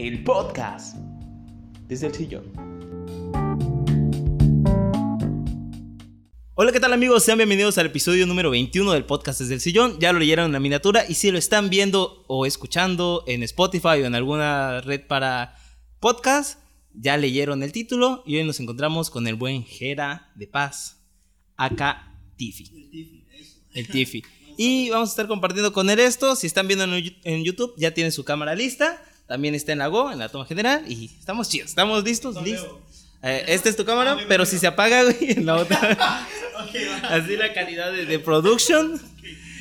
el podcast desde el sillón. Hola, ¿qué tal amigos? Sean bienvenidos al episodio número 21 del podcast desde el sillón. Ya lo leyeron en la miniatura y si lo están viendo o escuchando en Spotify o en alguna red para podcast, ya leyeron el título y hoy nos encontramos con el buen Jera de Paz, acá Tiffy. El Tiffy. Y vamos a estar compartiendo con él esto. Si están viendo en YouTube, ya tiene su cámara lista. También está en la Go, en la toma general. Y estamos chidos, estamos listos, listos. Eh, esta es tu cámara, pero si se apaga, güey, en la otra. Así la calidad de, de production.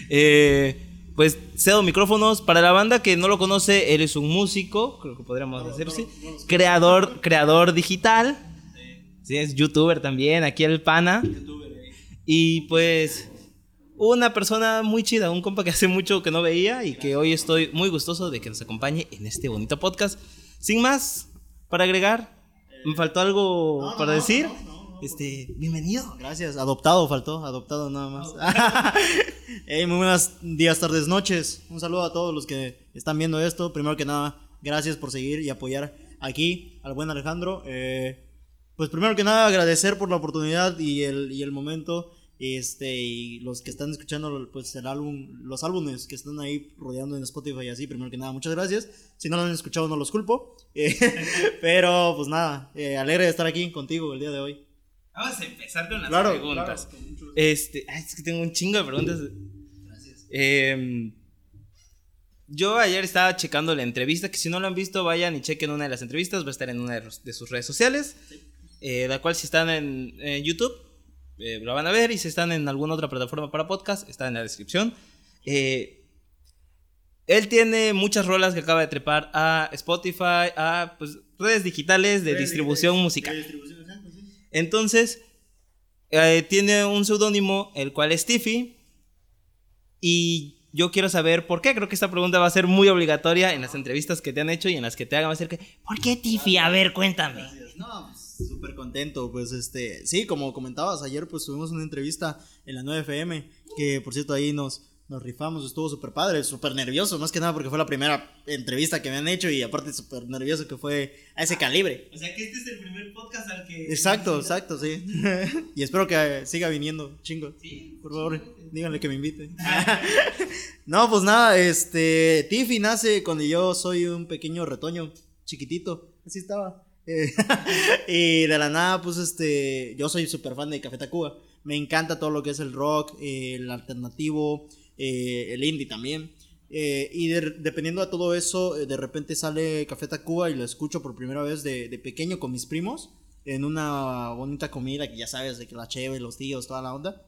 Eh, pues cedo micrófonos para la banda que no lo conoce, eres un músico, creo que podríamos decir creador, creador digital. Sí, es youtuber también, aquí el pana. Y pues una persona muy chida, un compa que hace mucho que no veía y que hoy estoy muy gustoso de que nos acompañe en este bonito podcast. Sin más, para agregar, ¿me faltó algo para decir? este, bienvenido. Gracias, adoptado faltó, adoptado nada más. muy buenos días, tardes, noches. Un saludo a todos los que están viendo esto. Primero que nada, gracias por seguir y apoyar aquí al buen Alejandro. Eh, pues primero que nada, agradecer por la oportunidad y el, y el momento este, y los que están escuchando pues el álbum, los álbumes que están ahí rodeando en Spotify y así, primero que nada, muchas gracias. Si no lo han escuchado, no los culpo. Eh, pero pues nada, eh, alegre de estar aquí contigo el día de hoy. Vamos a empezar con las preguntas. este, es que tengo un chingo de preguntas. Gracias. Em, yo ayer estaba checando la entrevista, que si no lo han visto, vayan y chequen una de las entrevistas, va a estar en una de, sus redes sociales, eh, la cual si están en, en YouTube eh, lo van a ver y si están en alguna otra plataforma para podcast, está en la descripción. Eh, él tiene muchas rolas que acaba de trepar a Spotify, a pues, redes digitales de distribución musical. Entonces, eh, tiene un seudónimo, el cual es Tiffy. Y yo quiero saber por qué. Creo que esta pregunta va a ser muy obligatoria en las entrevistas que te han hecho y en las que te hagan. Va a ser que, ¿por qué Tiffy? A ver, cuéntame. No, pues, Súper contento, pues este, sí, como comentabas, ayer pues tuvimos una entrevista en la 9FM, que por cierto ahí nos, nos rifamos, estuvo súper padre, súper nervioso, más que nada porque fue la primera entrevista que me han hecho y aparte súper nervioso que fue a ese calibre. O sea que este es el primer podcast al que... Exacto, exacto, sí. y espero que siga viniendo, chingo. Sí. Por favor, díganle que me invite. no, pues nada, este, Tiffy nace cuando yo soy un pequeño retoño, chiquitito, así estaba. y de la nada, pues este, yo soy súper fan de Café Tacuba. Me encanta todo lo que es el rock, eh, el alternativo, eh, el indie también. Eh, y dependiendo de todo eso, de repente sale Café Tacuba y lo escucho por primera vez de, pequeño con mis primos en una bonita comida que ya sabes, de que la cheve, los tíos, toda la onda.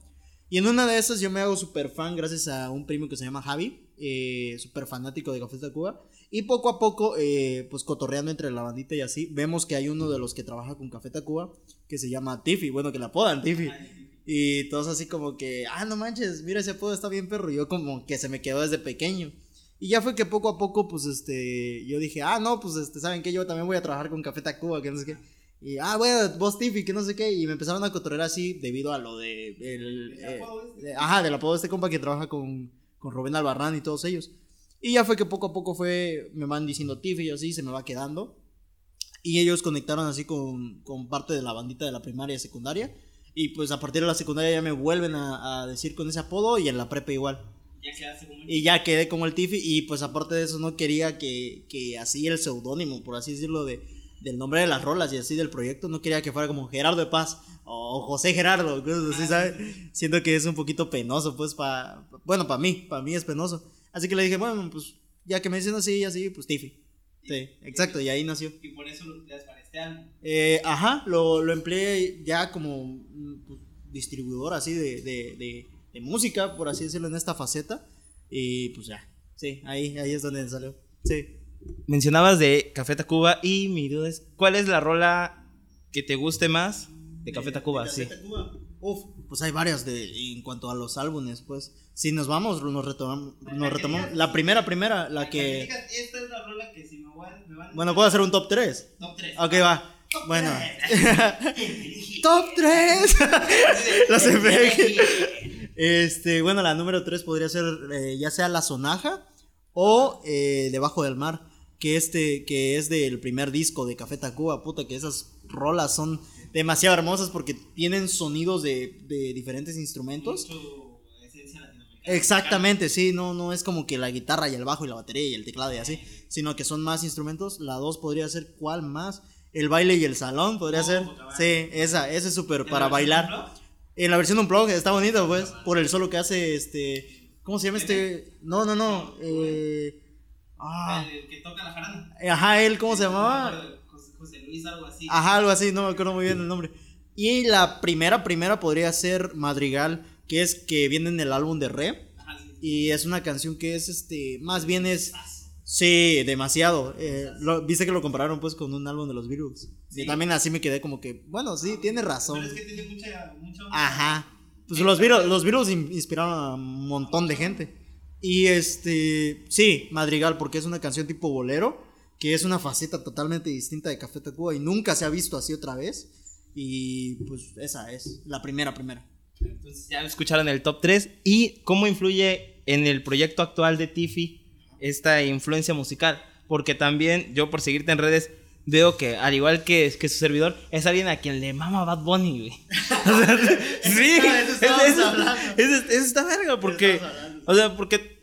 Y en una de esas yo me hago súper fan gracias a un primo que se llama Javi, súper fanático de Café Tacuba. Y poco a poco, eh, pues cotorreando entre la bandita y así, vemos que hay uno de los que trabaja con Café Tacuba que se llama Tiffy, bueno, que la apodan Tiffy. Y todos así como que, ah, no manches, mira ese apodo está bien perro. Y yo como que se me quedó desde pequeño. Y ya fue que poco a poco, pues, este, yo dije, ah, no, pues, este, ¿saben qué? Yo también voy a trabajar con Café Tacuba, que no sé qué. Y, ah, bueno, vos Tiffy, que no sé qué. Y me empezaron a cotorrear así debido a lo de, el, eh, este? ajá, del apodo de este compa que trabaja con, con Rubén Albarrán y todos ellos. Y ya fue que poco a poco fue, me van diciendo Tiffy y así, se me va quedando. Y ellos conectaron así con, con parte de la bandita de la primaria y secundaria. Y pues a partir de la secundaria ya me vuelven a, decir con ese apodo y en la prepa igual. Y ya quedé como el Tiffy y pues aparte de eso no quería que, que así el seudónimo, por así decirlo, de, del nombre de las rolas y así del proyecto, no quería que fuera como Gerardo de Paz o José Gerardo, así, ¿sabes? Siento que es un poquito penoso, pues, para, bueno, para mí, para mí es penoso. Así que le dije, bueno, pues ya que me dicen así y así, pues Tiffy. Sí, exacto, y ahí nació. Y por eso lo empleas para este álbum. Eh, ajá, lo, lo empleé ya como pues, distribuidor así de, de, de, música, por así decirlo, en esta faceta. Y pues ya, sí, ahí, ahí es donde salió. Sí. Mencionabas de Café Tacuba y mi duda es, ¿cuál es la rola que te guste más de Café Tacuba? sí. Uf, pues hay varias de, en cuanto a los álbumes, pues. Si nos vamos, nos retomamos, nos retomamos. La primera, primera, la que... Esta es la rola que si me, van Bueno, ¿puedo hacer un top 3? Top 3. Ok, va. bueno. top 3. Los Este, bueno, la número 3 podría ser eh, ya sea La Sonaja o eh, Debajo del Mar que este, que es del primer disco de Café Tacuba, puta, que esas rolas son demasiado hermosas porque tienen sonidos de, de diferentes instrumentos. Exactamente, sí, no, no es como que la guitarra y el bajo y la batería y el teclado y así, sino que son más instrumentos. La dos podría ser cuál más. El baile y el salón podría ser. Sí, esa, esa es súper para bailar. En la versión de un blog está bonito, pues, por el solo que hace este. ¿Cómo se llama este? No, no, no. Eh, ah. El que toca la jarana. Ajá, él, ¿cómo se llamaba? José Luis, algo así. Ajá, algo así, no me acuerdo muy bien el nombre. Y la primera, primera podría ser Madrigal, que es que viene en el álbum de Re. Y es una canción que es, este, más bien es... Sí, demasiado. Eh, Viste que lo compararon pues con un álbum de los Beatles. Y también así me quedé como que, bueno, sí, tiene razón. Pero es que tiene mucha... mucha... Ajá. Pues los Beatles, los Beatles inspiraron a un montón de gente. Y este, sí, Madrigal, porque es una canción tipo bolero, que es una faceta totalmente distinta de Café Tacuba y nunca se ha visto así otra vez. Y pues esa es la primera, primera. Entonces ya escucharon el top 3. ¿Y cómo influye en el proyecto actual de Tiffy esta influencia musical? Porque también yo por seguirte en redes veo que al igual que, que su servidor es alguien a quien le mama Bad Bunny, güey. sí, eso, está verga porque o sea, porque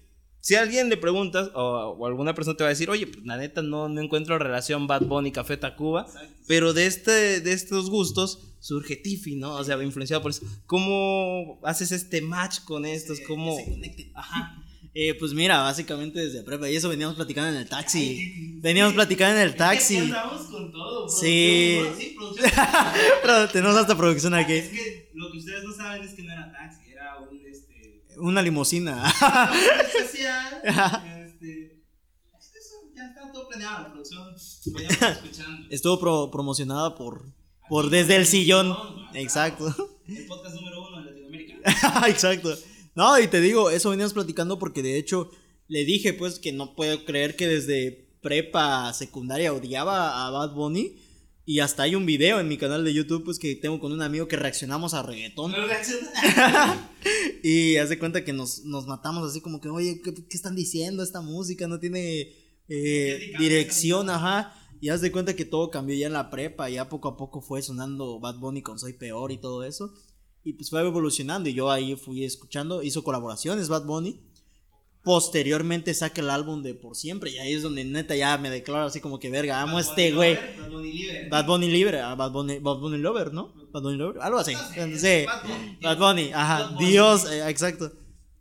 si a alguien le preguntas o, alguna persona te va a decir, oye, pues la neta no, no encuentro relación Bad Bunny Café Tacuba, pero de, este, de estos gustos surge Tiffy, ¿no? O sea, influenciado por eso. ¿Cómo haces este match con estos? ¿Cómo? Ajá. Eh, pues mira, básicamente desde prepa, y eso veníamos platicando en el taxi. Veníamos platicando en el taxi. Es con todo. Sí. sí Pero tenemos hasta producción aquí. Es que lo que ustedes no saben es que no era taxi, una limusina. especial. este, ya está todo planeado, la producción. escuchando. Estuvo promocionada por, por Desde el Sillón. Exacto. El podcast número uno de Latinoamérica. Exacto. No, y te digo, eso veníamos platicando porque de hecho le dije pues que no puedo creer que desde prepa secundaria odiaba a Bad Bunny y hasta hay un video en mi canal de YouTube, pues que tengo con un amigo que reaccionamos a reggaetón. y hace cuenta que nos, matamos así como que, oye, ¿qué, están diciendo esta música? No tiene eh, dirección, ajá. Y haz de cuenta que todo cambió ya en la prepa, ya poco a poco fue sonando Bad Bunny con Soy Peor y todo eso. Y pues fue evolucionando y yo ahí fui escuchando, hizo colaboraciones Bad Bunny posteriormente saca el álbum de Por Siempre. Y ahí es donde neta ya me declaro así como que verga, amo a este güey. Bad Bunny Libre. Bad Bunny Libre, ah, Bad Bunny, Bad Bunny Lover, ¿no? Bad Bunny Lover, algo así. Sí, Bad Bunny, ajá, Dios, eh, exacto.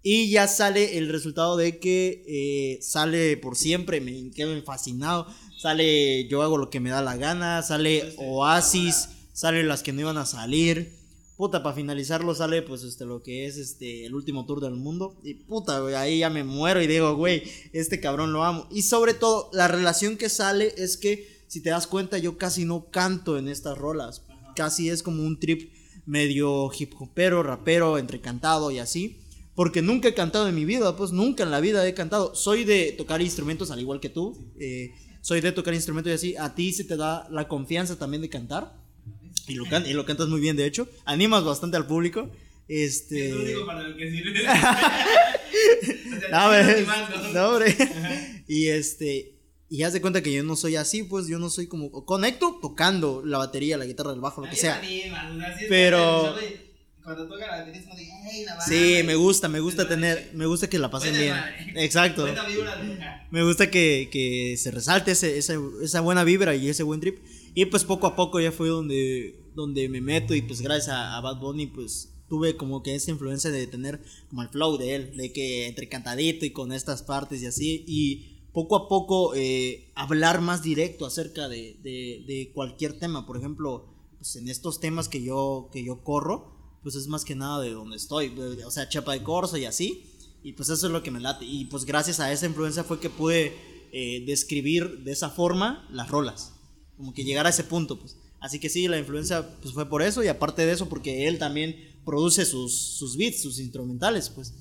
Y ya sale el resultado de que eh, sale Por Siempre, me quedo fascinado. Sale Yo hago lo que me da la gana, sale Oasis, sale las que no iban a salir. Puta, para finalizarlo sale pues este lo que es este el último tour del mundo. Y puta, güey, ahí ya me muero y digo, güey, este cabrón lo amo. Y sobre todo, la relación que sale es que, si te das cuenta, yo casi no canto en estas rolas. Casi es como un trip medio hip hopero, rapero, entre cantado y así. Porque nunca he cantado en mi vida, pues nunca en la vida he cantado. Soy de tocar instrumentos al igual que tú. Eh, soy de tocar instrumentos y así. A ti se te da la confianza también de cantar. Y lo, y lo cantas muy bien, de hecho. Animas bastante al público. Este. Es lo único para lo que sirve. no, hombre. Y este. Y haz de cuenta que yo no soy así, pues yo no soy como. Conecto tocando la batería, la guitarra, el bajo, lo que sea. Pero. Cuando toca la batería Sí, me gusta, me gusta tener. Me gusta que la pasen bien. Exacto. Me gusta que, que se resalte ese, esa, esa buena vibra y ese buen trip. Y pues poco a poco ya fue donde, donde me meto y pues gracias a, Bad Bunny pues tuve como que esa influencia de tener como el flow de él, de que entre cantadito y con estas partes y así. Y poco a poco eh, hablar más directo acerca de, de, cualquier tema. Por ejemplo, pues en estos temas que yo, que yo corro, pues es más que nada de donde estoy. O sea, chapa de corso y así. Y pues eso es lo que me late. Y pues gracias a esa influencia fue que pude eh, describir de esa forma las rolas como que llegar a ese punto, pues. Así que sí, la influencia pues fue por eso y aparte de eso porque él también produce sus, sus beats, sus instrumentales, pues.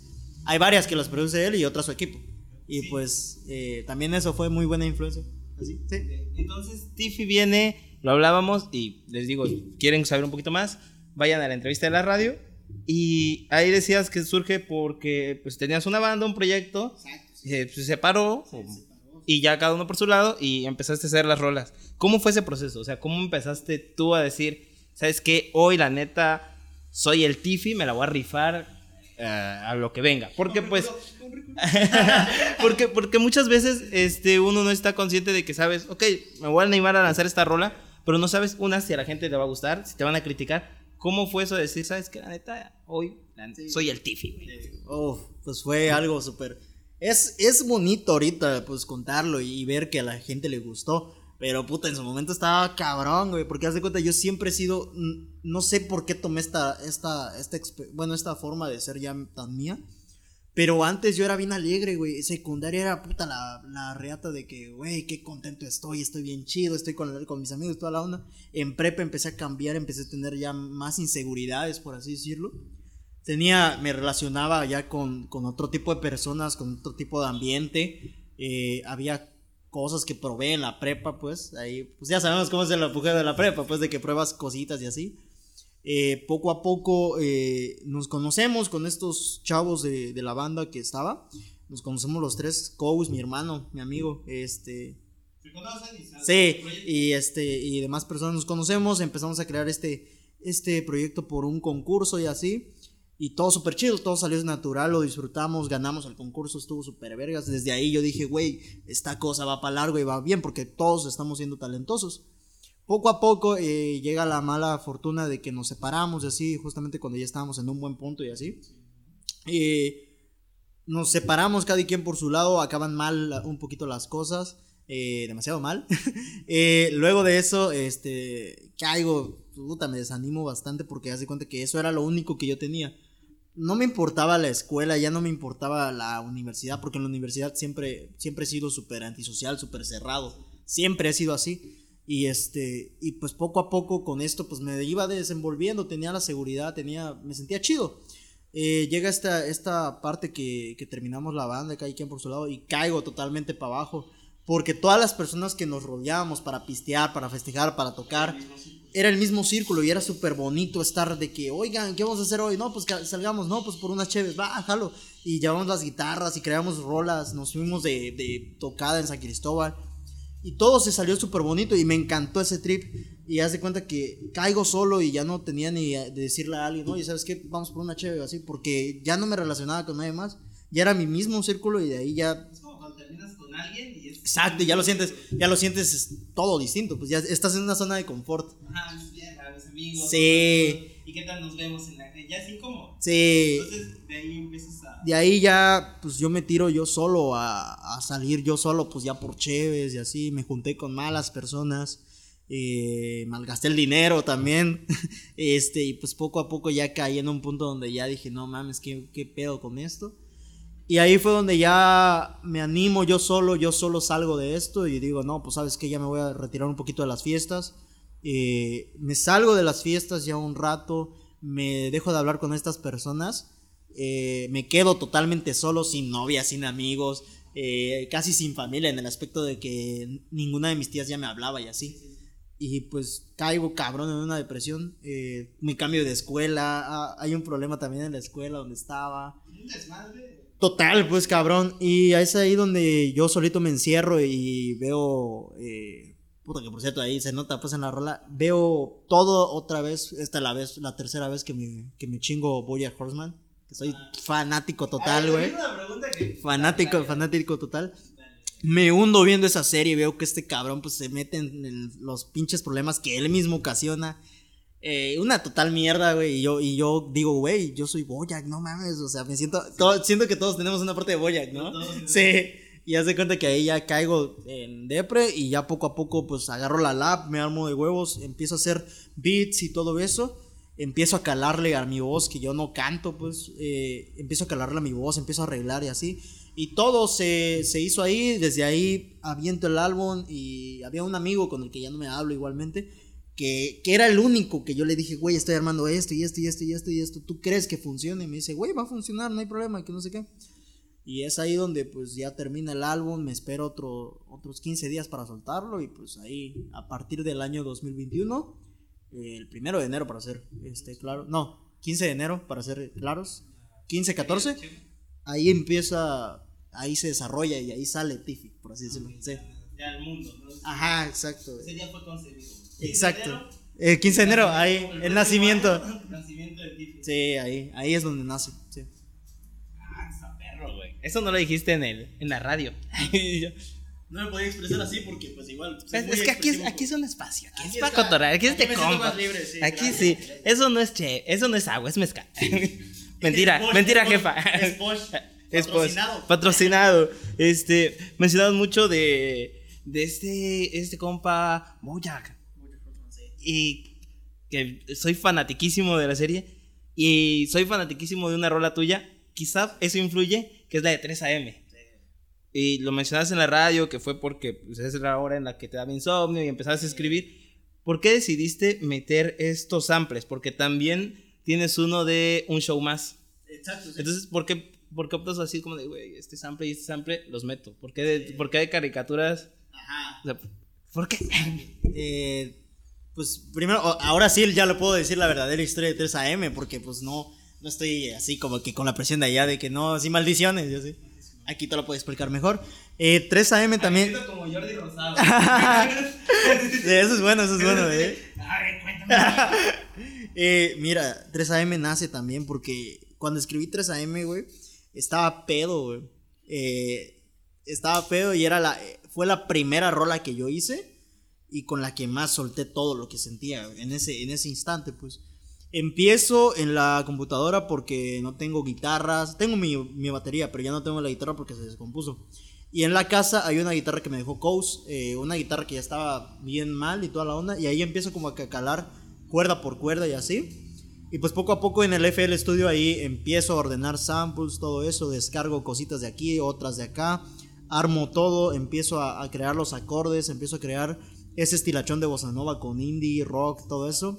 Hay varias que las produce él y otras su equipo. Y pues eh, también eso fue muy buena influencia. Así, sí. Entonces Tiffy viene, lo hablábamos y les digo, quieren saber un poquito más, vayan a la entrevista de la radio. Y ahí decías que surge porque pues tenías una banda, un proyecto, Exacto, eh, pues, se separó, y ya cada uno por su lado y empezaste a hacer las rolas. ¿Cómo fue ese proceso? O sea, ¿cómo empezaste tú a decir, sabes qué, hoy la neta soy el Tiffy, me la voy a rifar eh, a lo que venga? Porque pues... porque, porque muchas veces este, uno no está consciente de que sabes, ok, me voy a animar a lanzar esta rola, pero no sabes, una, si a la gente le va a gustar, si te van a criticar. ¿Cómo fue eso de decir, sabes qué, la neta, hoy soy el Tiffy, pues fue algo súper es, es bonito ahorita, pues, contarlo y ver que a la gente le gustó. Pero puta, en su momento estaba cabrón, güey. Porque haz de cuenta, yo siempre he sido. No sé por qué tomé esta. esta, esta bueno, esta forma de ser ya tan mía. Pero antes yo era bien alegre, güey. Secundaria era puta la, la reata de que, güey, qué contento estoy, estoy bien chido, estoy con, con mis amigos, toda la onda. En prepa empecé a cambiar, empecé a tener ya más inseguridades, por así decirlo tenía, me relacionaba ya con, otro tipo de personas, con otro tipo de ambiente. Eh, había cosas que probé en la prepa, pues, ahí, pues ya sabemos cómo es el empuje de la prepa, pues de que pruebas cositas y así. Eh, poco a poco eh, nos conocemos con estos chavos de, la banda que estaba. Nos conocemos los tres, Cous, mi hermano, mi amigo, este... Sí, y este y demás personas nos conocemos, empezamos a crear este este proyecto por un concurso y así. Y todo súper chido, todo salió natural, lo disfrutamos, ganamos el concurso, estuvo súper vergas. Desde ahí yo dije, güey, esta cosa va para largo y va bien porque todos estamos siendo talentosos. Poco a poco eh, llega la mala fortuna de que nos separamos y así, justamente cuando ya estábamos en un buen punto y así. nos separamos cada quien por su lado, acaban mal un poquito las cosas, eh, demasiado mal. Eh, luego de eso, este, caigo, puta, me desanimo bastante porque hace cuenta que eso era lo único que yo tenía no me importaba la escuela, ya no me importaba la universidad, porque en la universidad siempre, siempre he sido súper antisocial, súper cerrado, siempre he sido así. Y este, y pues poco a poco con esto, pues me iba desenvolviendo, tenía la seguridad, tenía, me sentía chido. Eh, llega esta, esta parte que, terminamos la banda, cada quien por su lado, y caigo totalmente para abajo. Porque todas las personas que nos rodeábamos para pistear, para festejar, para tocar, era el mismo círculo y era súper bonito estar de que, oigan, ¿qué vamos a hacer hoy? No, pues salgamos, no, pues por unas cheves, va, jalo. Y llevamos las guitarras y creamos rolas, nos fuimos de, de tocada en San Cristóbal. Y todo se salió súper bonito y me encantó ese trip. Y haz de cuenta que caigo solo y ya no tenía ni de decirle a alguien, oye, ¿sabes qué? Vamos por una cheve así, porque ya no me relacionaba con nadie más. Ya era mi mismo círculo y de ahí ya alguien y es... Exacto, ya lo sientes, ya lo sientes todo distinto, pues ya estás en una zona de confort. Ajá, a mis amigos. Sí. ¿Y qué tal nos vemos en la Ya así como. Sí. Entonces de ahí empiezas a. De ahí ya, pues yo me tiro yo solo a, a salir yo solo, pues ya por Cheves y así. Me junté con malas personas. Eh, malgasté el dinero también. este, y pues poco a poco ya caí en un punto donde ya dije, no mames, ¿qué, qué pedo con esto? Y ahí fue donde ya me animo yo solo, yo solo salgo de esto y digo, no, pues sabes que ya me voy a retirar un poquito de las fiestas. Eh, me salgo de las fiestas ya un rato, me dejo de hablar con estas personas, eh, me quedo totalmente solo, sin novia, sin amigos, eh, casi sin familia, en el aspecto de que ninguna de mis tías ya me hablaba y así. Y pues caigo cabrón en una depresión, me cambio de escuela, ah, hay un problema también en la escuela donde estaba. Un desmadre Total, pues cabrón. Y es ahí donde yo solito me encierro y veo. Eh, puta, que por cierto, ahí se nota pues en la rola. Veo todo otra vez. Esta es la vez, la tercera vez que me, que me chingo Boya Horseman. Que soy ah. fanático total, güey. Fanático, fanático total. Me hundo viendo esa serie y veo que este cabrón pues se mete en los pinches problemas que él mismo ocasiona eh, una total mierda, güey. Y yo, y yo digo, güey, yo soy Boyac, no mames. O sea, me siento. siento que todos tenemos una parte de Boyac, ¿no? Sí. Y haz de cuenta que ahí ya caigo en depre y ya poco a poco pues agarro la lap, me armo de huevos, empiezo a hacer beats y todo eso. Empiezo a calarle a mi voz, que yo no canto, pues eh, empiezo a calarle a mi voz, empiezo a arreglar y así. Y todo se, se hizo ahí, desde ahí aviento el álbum y había un amigo con el que ya no me hablo igualmente que, era el único que yo le dije, güey, estoy armando esto y esto y esto y esto y esto, ¿tú crees que funcione? Y me dice, güey, va a funcionar, no hay problema, que no sé qué. Y es ahí donde pues ya termina el álbum, me espero otro, otros 15 días para soltarlo y pues ahí a partir del año 2021, el primero de enero para ser este, claro, no, 15 de enero para ser claros, 15, 14, ahí empieza, ahí se desarrolla y ahí sale Tiffy. por así decirlo. Sí. Ya al mundo, ¿no? Ajá, exacto. Ese día fue concebido. Exacto. El 15 de enero, ahí, el nacimiento. año, El nacimiento de Tiffy. Sí, ahí, ahí es donde nace. Sí. Ah, está perro, güey. Eso no lo dijiste en, el, en la radio. No me podía expresar así porque, pues igual. Es, que aquí es, aquí un espacio, aquí, Aquí es para está. cotorrear, aquí es Aquí de compa. libre, sí, aquí claro. sí, eso no es che, eso no es agua, es mezcal. mentira, Es Posh, mentira, jefa. Es Posh. Es Posh. Patrocinado. Patrocinado. Este, mencionamos mucho de, de este, este compa Bojack. Y que soy fanatiquísimo de la serie. Y soy fanatiquísimo de una rola tuya. Quizá eso influye, que es la de 3 AM. Y lo mencionaste en la radio, que fue porque pues, es la hora en la que te daba insomnio y empezaste a escribir. ¿Por qué decidiste meter estos samples? Porque también tienes uno de un show más. Exacto. sí. Entonces, ¿por qué, por qué optas así como de, güey, este sample y este sample los meto? ¿Por qué, de- por qué hay caricaturas? Ajá. O sea, ¿Por qué? Eh, pues primero, ahora sí ya le puedo decir la verdadera historia de 3 AM, porque pues no, no estoy así como que con la presión de allá de que no, así maldiciones, yo sé. Aquí te lo puedo explicar mejor. Eh, 3 AM también. como Jordi Rosado. Eso es bueno, eso es bueno, eh. Ay, cuéntame. Eh, mira, 3AM nace también porque cuando escribí 3AM, güey, estaba pedo, güey. Eh, estaba pedo y era la, fue la primera rola que yo hice y con la que más solté todo lo que sentía en ese, en ese instante, pues. Empiezo en la computadora porque no tengo guitarras, tengo mi, mi batería, pero ya no tengo la guitarra porque se descompuso. Y en la casa hay una guitarra que me dejó Coase, eh, una guitarra que ya estaba bien mal y toda la onda, y ahí empiezo como a calar cuerda por cuerda y así. Y pues poco a poco en el FL Studio ahí empiezo a ordenar samples, todo eso, descargo cositas de aquí, otras de acá, armo todo, empiezo a, a crear los acordes, empiezo a crear ese estilachón de bossa nova con indie, rock, todo eso.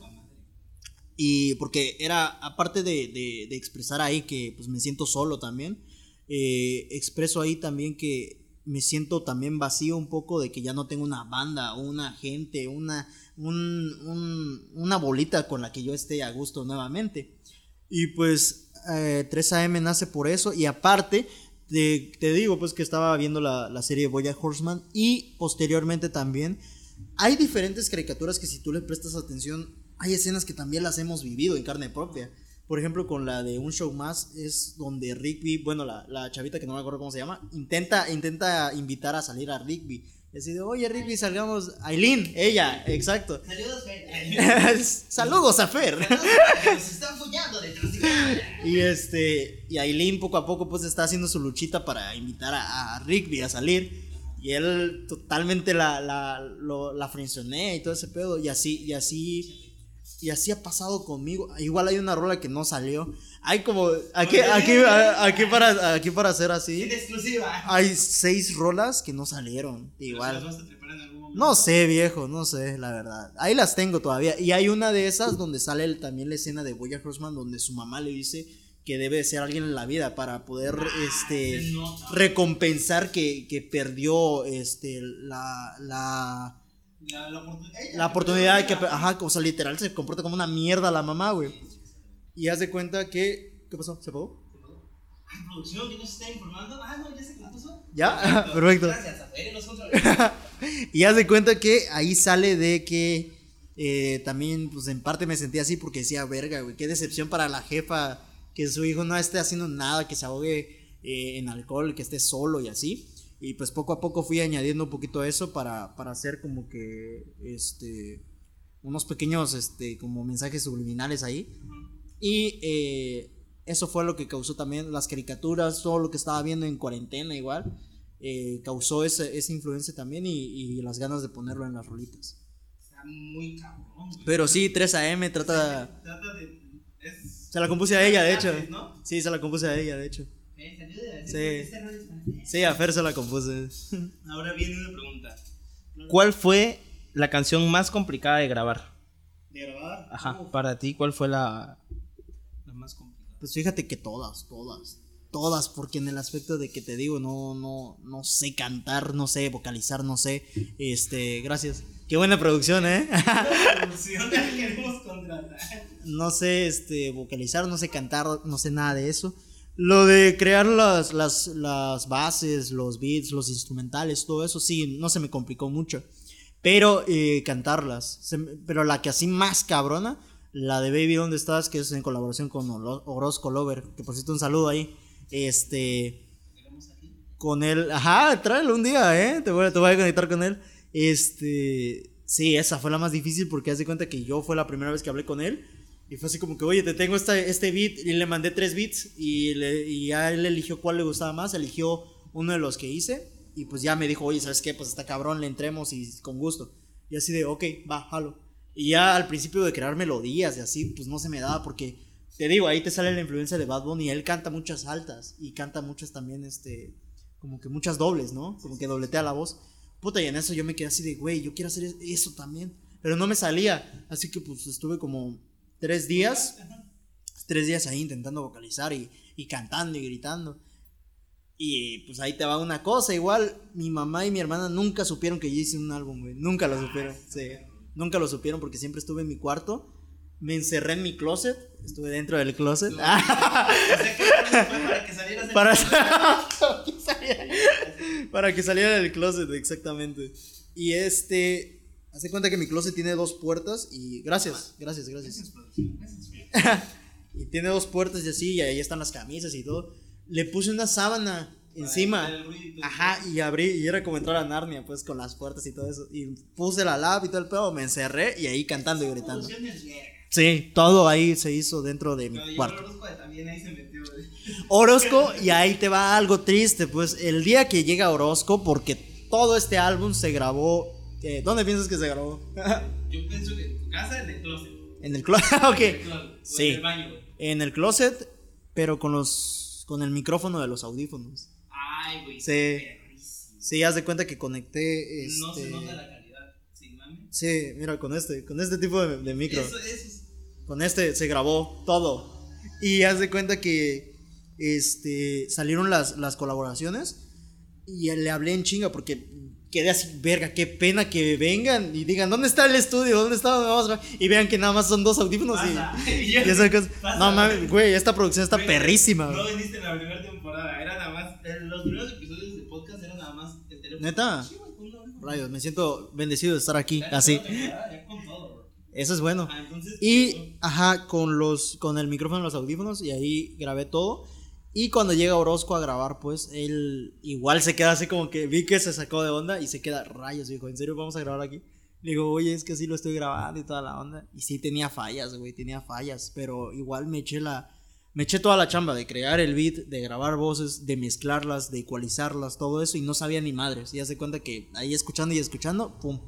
Y porque era, aparte de, de- expresar ahí que pues me siento solo también, eh, expreso ahí también que me siento también vacío un poco de que ya no tengo una banda, una gente, una, un- un- una bolita con la que yo esté a gusto nuevamente. Y pues eh, 3AM nace por eso y aparte te, te digo pues que estaba viendo la, la serie Boya Horseman y posteriormente también hay diferentes caricaturas que si tú le prestas atención hay escenas que también las hemos vivido en carne propia. Por ejemplo, con la de Un Show Más es donde Rigby, bueno, la, la chavita que no me acuerdo cómo se llama, intenta, intenta invitar a salir a Rigby. Decide, oye Rigby, salgamos. Aileen, ella, exacto. Saludos, Fer. Saludos a Fer. Nos están follando detrás de. Y este, y Aileen poco a poco pues está haciendo su luchita para invitar a, a Rigby a salir. Y él totalmente la, la, lo- la y todo ese pedo. Y así, y así, y así ha pasado conmigo. Igual hay una rola que no salió. Hay como, aquí, aquí, aquí para, aquí para hacer así. En exclusiva. Hay seis rolas que no salieron. Igual. No sé, viejo, no sé, la verdad. Ahí las tengo todavía. Y hay una de esas donde sale el- también la escena de Boya Horseman donde su mamá le dice que debe de ser alguien en la vida para poder este se nota. recompensar que, que perdió este la, la, La, la oportunidad. la oportunidad de que ajá, o sea, literal se comporta como una mierda la mamá, güey. Y haz de cuenta que ¿qué pasó? ¿Se apagó? Ah, producción, ¿quién nos está informando? Ah, no, ya sé qué pasó. ¿Ya? Perfecto. Gracias, a. Y haz de cuenta que ahí sale de que eh, también, pues en parte me sentí así porque decía, verga, güey, qué decepción para la jefa que su hijo no esté haciendo nada, que se ahogue eh, en alcohol, que esté solo y así. Y pues poco a poco fui añadiendo un poquito eso para, para hacer como que, este, unos pequeños, este, como mensajes subliminales ahí. Y eh, eso fue lo que causó también las caricaturas, todo lo que estaba viendo en cuarentena igual, eh, causó ese- esa influencia también y, y las ganas de ponerlo en las rolitas. Está muy cabrón, güey. Pero sí, 3AM trata... Trata de. Es. Se la compuse a ella, de hecho. ¿no? Sí, se la compuse a ella, de hecho. Eh, Sí. Sí, a Fer se la compuse. Ahora viene una pregunta. ¿Cuál fue la canción más complicada de grabar? De grabar. Ajá, para ti, ¿cuál fue la, la más complicada? Pues fíjate que todas, todas. Todas, porque en el aspecto de que te digo, no, no, no sé cantar, no sé vocalizar, no sé. Este, gracias. Qué buena producción, ¿eh? Producción no sé este vocalizar, no sé cantar, no sé nada de eso. Lo de crear las, las, las bases, los beats, los instrumentales, todo eso, sí, no se me complicó mucho. Pero eh, cantarlas. pero la que así más cabrona, la de Baby ¿Dónde estás? Que es en colaboración con Oro- Orozco Lover. Que por un saludo ahí. Este. Con él. Ajá, tráelo un día, ¿eh? Te voy, te voy a conectar con él. Este. Sí, esa fue la más difícil porque haz de cuenta que yo fue la primera vez que hablé con él. Y fue así como que, oye, te tengo esta, este beat. Y le mandé tres beats. Y, le, y ya él eligió cuál le gustaba más. Eligió uno de los que hice. Y pues ya me dijo, oye, ¿sabes qué? Pues está cabrón, le entremos y con gusto. Y así de, ok, va, jalo. Y ya al principio de crear melodías y así, pues no se me daba porque, te digo, ahí te sale la influencia de Bad Bunny. Él canta muchas altas y canta muchas también, este, como que muchas dobles, ¿no? Como que dobletea la voz. Puta, y en eso yo me quedé así de, güey, yo quiero hacer es- eso también. Pero no me salía. Así que pues estuve como tres días, tres días ahí intentando vocalizar y, y cantando y gritando. Y pues ahí te va una cosa, igual mi mamá y mi hermana nunca supieron que yo hice un álbum, güey. Nunca lo supieron. Sí. Nunca lo supieron porque siempre estuve en mi cuarto. Me encerré en mi closet. Estuve dentro del closet. Para que salieras para, para que para que saliera del closet, exactamente. Y este. Hace cuenta que mi closet tiene dos puertas y. Gracias, gracias, gracias. y tiene dos puertas y así, y ahí están las camisas y todo. Le puse una sábana encima. Ajá, y abrí, y era como entrar a Narnia, pues con las puertas y todo eso. Y puse la lab y todo el pedo, me encerré y ahí cantando y gritando. Sí, todo ahí se hizo dentro de mi cuarto. Orozco, también ahí se metió. Orozco, y ahí te va algo triste, pues el día que llega Orozco, porque todo este álbum se grabó. eh, ¿Dónde piensas que se grabó? Yo pienso que en tu casa, en el closet. en el closet, En el ok. closet. Sí. En el baño. En el closet, pero con los con el micrófono de los audífonos. Ay, güey. Sí. Sí, haz de cuenta que conecté este. No se nota la calidad. Sin mami. Sí, mira, con este, con este tipo de, de micro. Eso, eso es. Con este se grabó todo. Y haz de cuenta que este salieron las, las colaboraciones y le hablé en chinga porque quedé así, verga, qué pena que vengan y digan, ¿dónde está el estudio? ¿Dónde está? ¿Dónde vamos a grabar?" Y vean que nada más son dos audífonos Pasa. y, Y esas cosas. pasa. No mames, güey, esta producción está Güey, perrísima. No viniste en la primera temporada. Era nada más. los primeros episodios de podcast eran nada más el teléfono. ¿Neta? Rayos, me siento bendecido de estar aquí, así. segunda temporada, Ya con todo, bro. Eso es bueno. Ah, entonces. Y, ajá, con los, con el micrófono en los audífonos y ahí grabé todo. Y cuando llega Orozco a grabar, pues él igual se queda así como que vi que se sacó de onda y se queda, rayos, dijo, ¿en serio vamos a grabar aquí? Le digo, oye, es que sí lo estoy grabando y toda la onda. Y sí tenía fallas, güey, tenía fallas, pero igual me eché la, me eché toda la chamba de crear el beat, de grabar voces, de mezclarlas, de ecualizarlas, todo eso y no sabía ni madres. Y hace cuenta que ahí escuchando y escuchando, pum,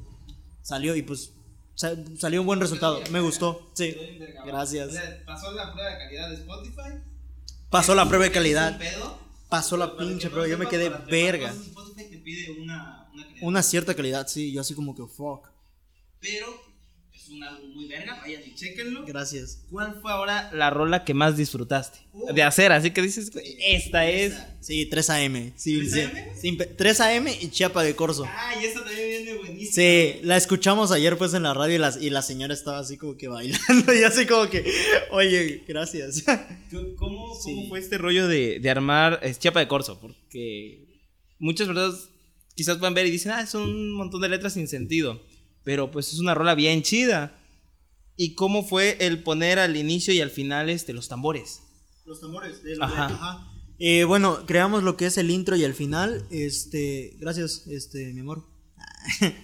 salió y pues salió un buen resultado. Me gustó, sí. Gracias. Pasó la prueba de calidad de Spotify. Pasó la prueba de calidad. Pasó la pinche prueba. Yo me quedé verga. Spotify te pide una, una calidad. Una cierta calidad, sí. Yo así como que fuck. Pero un álbum muy verga. Vayan y chequenlo. Gracias. ¿Cuál fue ahora la rola que más disfrutaste Uh. de hacer? Así que dices, esta es. Sí, 3 AM. Sí, ¿3 sí. AM? Sin pe- 3 AM y Chiapa de Corso. Ay, esa también viene buenísima. Sí, la escuchamos ayer pues en la radio y la, y la señora estaba así como que bailando y así como que, oye, gracias. ¿Cómo, cómo Sí. fue este rollo de, de armar Chiapa de Corso? Porque muchas personas quizás puedan ver y dicen, ah, son un montón de letras sin sentido. Pero pues es una rola bien chida. ¿Y cómo fue el poner al inicio y al final este, los tambores? Los tambores de Ajá. Eh, bueno, creamos lo que es el intro y el final. Este, gracias, este, mi amor.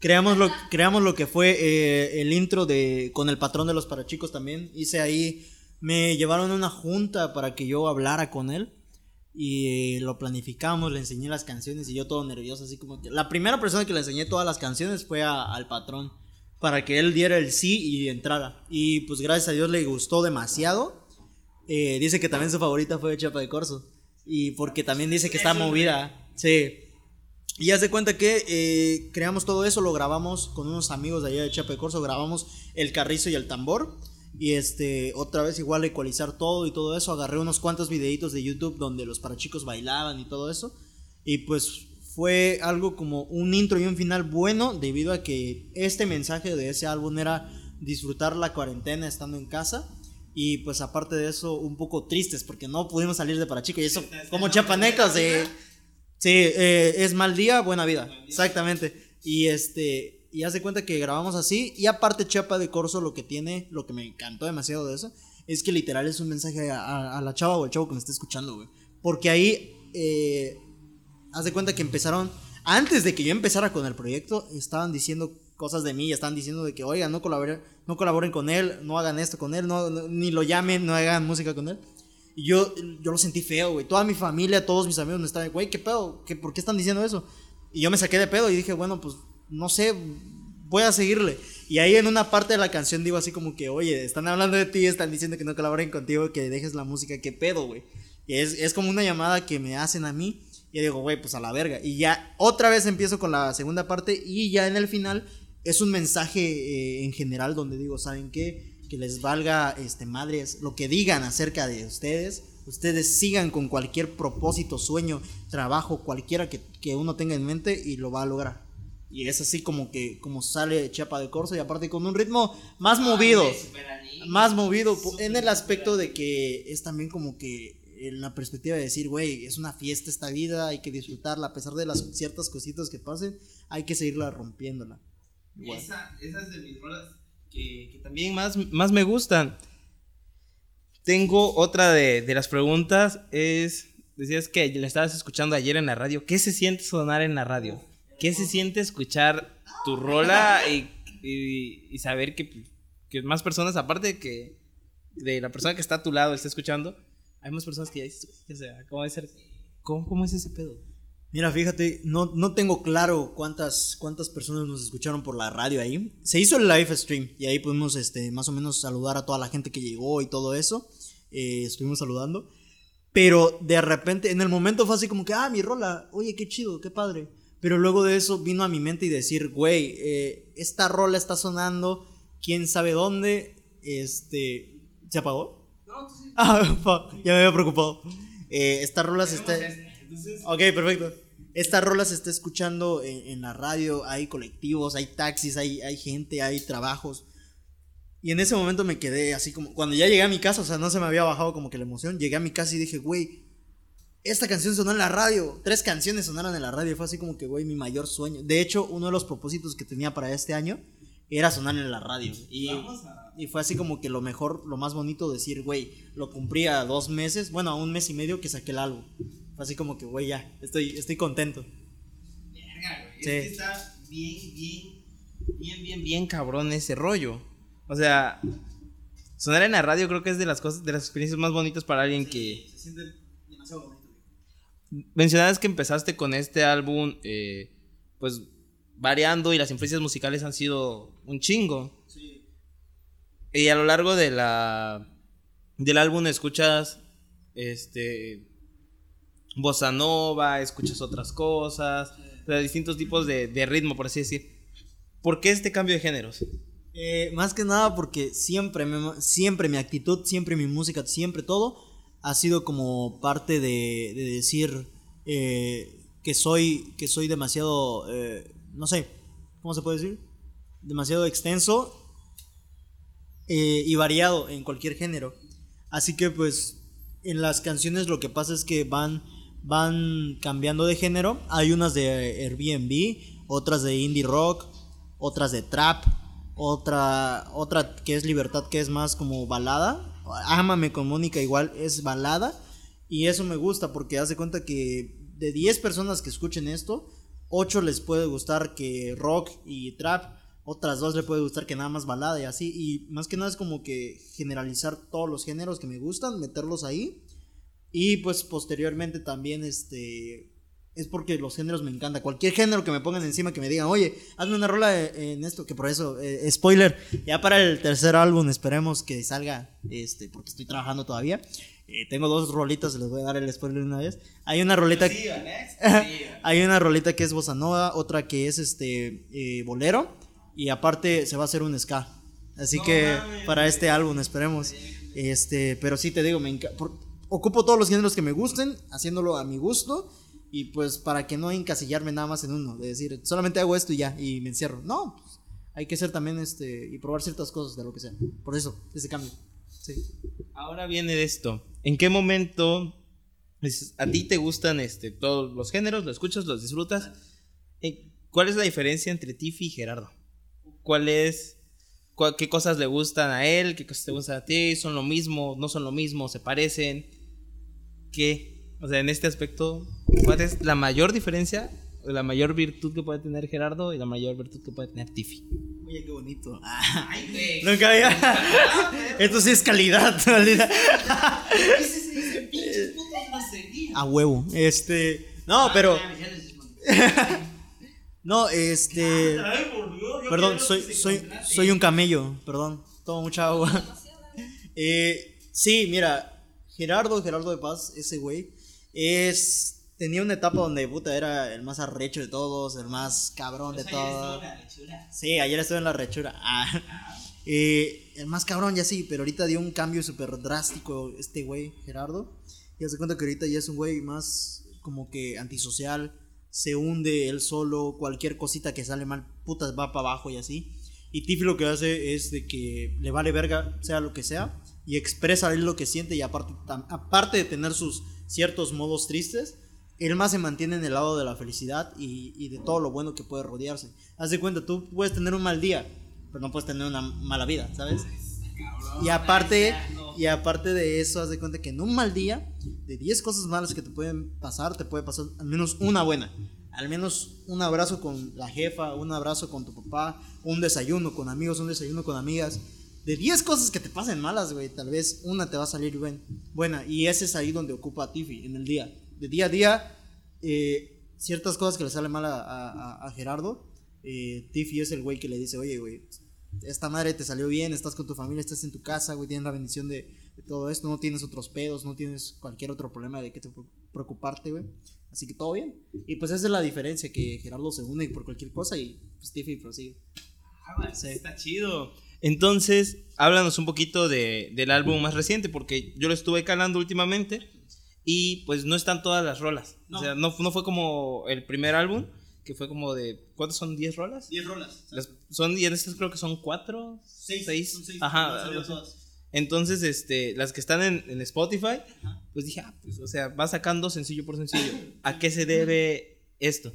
Creamos lo, creamos lo que fue eh, el intro de con el patrón de los parachicos también. Hice ahí, me llevaron a una junta para que yo hablara con él y lo planificamos, le enseñé las canciones y yo todo nervioso, así como que la primera persona que le enseñé todas las canciones fue a- al patrón para que él diera el sí y entrara. Y pues gracias a Dios le gustó demasiado. Eh, dice que también su favorita fue Chapa de Corso y porque también dice que está movida. Sí. Y ya se cuenta que eh, creamos todo eso, lo grabamos con unos amigos de allá de Chiapa de Corzo, grabamos el carrizo y el tambor. Y este, otra vez igual ecualizar todo y todo eso. Agarré unos cuantos videitos de YouTube donde los parachicos bailaban y todo eso. Y pues fue algo como un intro y un final bueno debido a que este mensaje de ese álbum era disfrutar la cuarentena estando en casa. Y pues aparte de eso, un poco tristes porque no pudimos salir de Parachico. Y eso, como chapanecos, eh, sí, eh, es mal día, buena vida. Exactamente. Y este, y haz de cuenta que grabamos así. Y aparte, Chapa de Corso lo que tiene, lo que me encantó demasiado de eso, es que literal es un mensaje a, la chava o el chavo que me está escuchando, güey. Porque ahí, eh, haz de cuenta que empezaron, antes de que yo empezara con el proyecto, estaban diciendo cosas de mí, estaban diciendo de que, oigan, no colaboren, no colaboren con él, no hagan esto con él, no- ni lo llamen, no hagan música con él. Y yo, yo lo sentí feo, güey. Toda mi familia, todos mis amigos me estaban, güey, ¿qué pedo? ¿Qué, ¿Por qué están diciendo eso? Y yo me saqué de pedo y dije, bueno, pues, no sé, voy a seguirle. Y ahí en una parte de la canción digo así como que, oye, están hablando de ti, están diciendo que no colaboren contigo, que dejes la música, ¿qué pedo, güey? Y es, es como una llamada que me hacen a mí. Y digo, güey, pues a la verga. Y ya otra vez empiezo con la segunda parte y ya en el final es un mensaje eh, en general donde digo, ¿saben qué? Que les valga, este, madres, lo que digan acerca de ustedes. Ustedes sigan con cualquier propósito, sueño, trabajo, cualquiera que, que uno tenga en mente y lo va a lograr. Y es así como que como sale Chapa de Corso y aparte con un ritmo más movido. Más movido en el aspecto de que es también como que en la perspectiva de decir, güey, es una fiesta esta vida, hay que disfrutarla, a pesar de las ciertas cositas que pasen, hay que seguirla rompiéndola. Igual. Esa, esa es de mis rolas que, que también más, más me gustan. Tengo otra de, de las preguntas, es, decías que la estabas escuchando ayer en la radio, ¿qué se siente sonar en la radio? ¿Qué se siente escuchar tu rola y, saber que, que más personas, aparte de que de la persona que está a tu lado está escuchando, hay más personas que ya dices, o ¿cómo, ser? ¿Cómo, cómo es ese pedo? Mira, fíjate, no, no tengo claro cuántas, cuántas personas nos escucharon por la radio ahí. Se hizo el live stream y ahí pudimos este, más o menos saludar a toda la gente que llegó y todo eso. Eh, estuvimos saludando. Pero de repente, en el momento fue así como que, ah, mi rola, oye, qué chido, qué padre. Pero luego de eso vino a mi mente y decir, güey, eh, esta rola está sonando, quién sabe dónde, este, ¿se apagó? Ah, fuck, ya me había preocupado. Eh, esta rola se está... Ok, perfecto. Esta rola se está escuchando en, en la radio, hay colectivos, hay taxis, hay, hay gente, hay trabajos. Y en ese momento me quedé así como, cuando ya llegué a mi casa, o sea, no se me había bajado como que la emoción, llegué a mi casa y dije, güey, esta canción sonó en la radio, tres canciones sonaron en la radio, fue así como que, güey, mi mayor sueño. De hecho, uno de los propósitos que tenía para este año era sonar en la radio. Y, y fue así como que lo mejor, lo más bonito decir, güey, lo cumplí a dos meses, bueno, a un mes y medio que saqué el álbum. Fue así como que, güey, ya, estoy, estoy contento. Verga, güey. Sí. Es que está bien, bien, bien, bien, bien cabrón ese rollo. O sea, sonar en la radio creo que es de las cosas, de las experiencias más bonitas para alguien que. Se siente demasiado bonito. Mencionabas que empezaste con este álbum, eh, pues variando y las influencias musicales han sido un chingo. Sí. Y a lo largo de la del álbum escuchas este bossa nova, escuchas otras cosas, o sea, distintos tipos de, de ritmo, por así decir. ¿Por qué este cambio de géneros? Eh, más que nada porque siempre, me- siempre mi actitud, siempre mi música, siempre todo ha sido como parte de, de decir eh, que soy que soy demasiado, eh, no sé, ¿cómo se puede decir? Demasiado extenso eh, y variado en cualquier género. Así que pues en las canciones lo que pasa es que van van cambiando de género. Hay unas de Airbnb, otras de indie rock, otras de trap, otra otra que es Libertad que es más como balada. Ámame con Mónica igual es balada y eso me gusta porque hace cuenta que de 10 personas que escuchen esto, 8 les puede gustar que rock y trap, otras dos le puede gustar que nada más balada y así. Y más que nada es como que generalizar todos los géneros que me gustan, meterlos ahí. Y pues posteriormente también este es porque los géneros me encantan. Cualquier género que me pongan encima que me digan, oye, hazme una rola eh, en esto, que por eso, eh, spoiler, ya para el tercer álbum esperemos que salga, este, porque estoy trabajando todavía. Eh, tengo dos rolitas, les voy a dar el spoiler una vez. Hay una rolita... Hay una rolita que es bossa nova, otra que es este eh, bolero y aparte se va a hacer un ska. Así que para este álbum esperemos. Este, pero sí te digo, me ocupo todos los géneros que me gusten, haciéndolo a mi gusto y pues para que no encasillarme nada más en uno, de decir, solamente hago esto y ya y me encierro. No, pues, hay que ser también este y probar ciertas cosas de lo que sea. Por eso ese cambio. Sí. Ahora viene esto. ¿En qué momento a ti te gustan este, todos los géneros? ¿Lo escuchas? ¿Los disfrutas? Eh, ¿Cuál es la diferencia entre Tiffy y Gerardo? ¿Cuál es... ¿Qué cosas le gustan a él? ¿Qué cosas te gustan a ti? ¿Son lo mismo? ¿No son lo mismo? ¿Se parecen? ¿Qué? O sea, en este aspecto, ¿cuál es la mayor diferencia? La mayor virtud que puede tener Gerardo y la mayor virtud que puede tener Tiffy. Oye, qué bonito. Ay, güey. Nunca había. Esto sí es calidad. A huevo. Este. No, pero. Ah, respondí. No, este. Yo Perdón, soy, soy, soy un camello, perdón. Tomo mucha agua. Eh, sí, mira, Gerardo, Gerardo de Paz, ese güey, es. Tenía una etapa donde puta era el más arrecho de todos, el más cabrón de Pues estuvo todos. Sí, ayer estuve en la rechura. Ah. Eh, el más cabrón ya sí, pero ahorita dio un cambio súper drástico este güey, Gerardo. Y hace cuenta que ahorita ya es un güey más como que antisocial, se hunde él solo, cualquier cosita que sale mal, putas va para abajo y así. Y Tiffy lo que hace es de que le vale verga, sea lo que sea, y expresa él lo que siente y aparte, aparte de tener sus ciertos modos tristes, él más se mantiene en el lado de la felicidad y, y de todo lo bueno que puede rodearse. Haz de cuenta, tú puedes tener un mal día, pero no puedes tener una mala vida, ¿sabes? Y aparte, y aparte de eso, haz de cuenta que en un mal día, de 10 cosas malas que te pueden pasar, te puede pasar al menos una buena. Al menos un abrazo con la jefa, un abrazo con tu papá, un desayuno con amigos, un desayuno con amigas. De 10 cosas que te pasen malas, güey, tal vez una te va a salir buen- buena. Y ese es ahí donde ocupa a Tiffy, en el día. De día a día, eh, ciertas cosas que le salen mal a, Gerardo, eh, Tiffy es el güey que le dice, oye, güey, esta madre te salió bien, estás con tu familia, estás en tu casa, güey, tienes la bendición de, todo esto, no tienes otros pedos, no tienes cualquier otro problema de que te pre- preocuparte, güey. Así que todo bien. Y pues esa es la diferencia, que Gerardo se une por cualquier cosa y pues Tiffy prosigue. Ah, bueno, Está chido. Entonces, háblanos un poquito de, del álbum más reciente, porque yo lo estuve calando últimamente y pues no están todas las rolas. O sea, no, no fue como el primer álbum, que fue como de, ¿cuántas son? ¿10 rolas? 10 rolas. Las- son, y en estas creo que son 4, Seis, 6. son seis, Ajá. no. Entonces, este, las que están en, en Spotify, pues dije, ah, pues, o sea, va sacando sencillo por sencillo. ¿A qué se debe esto?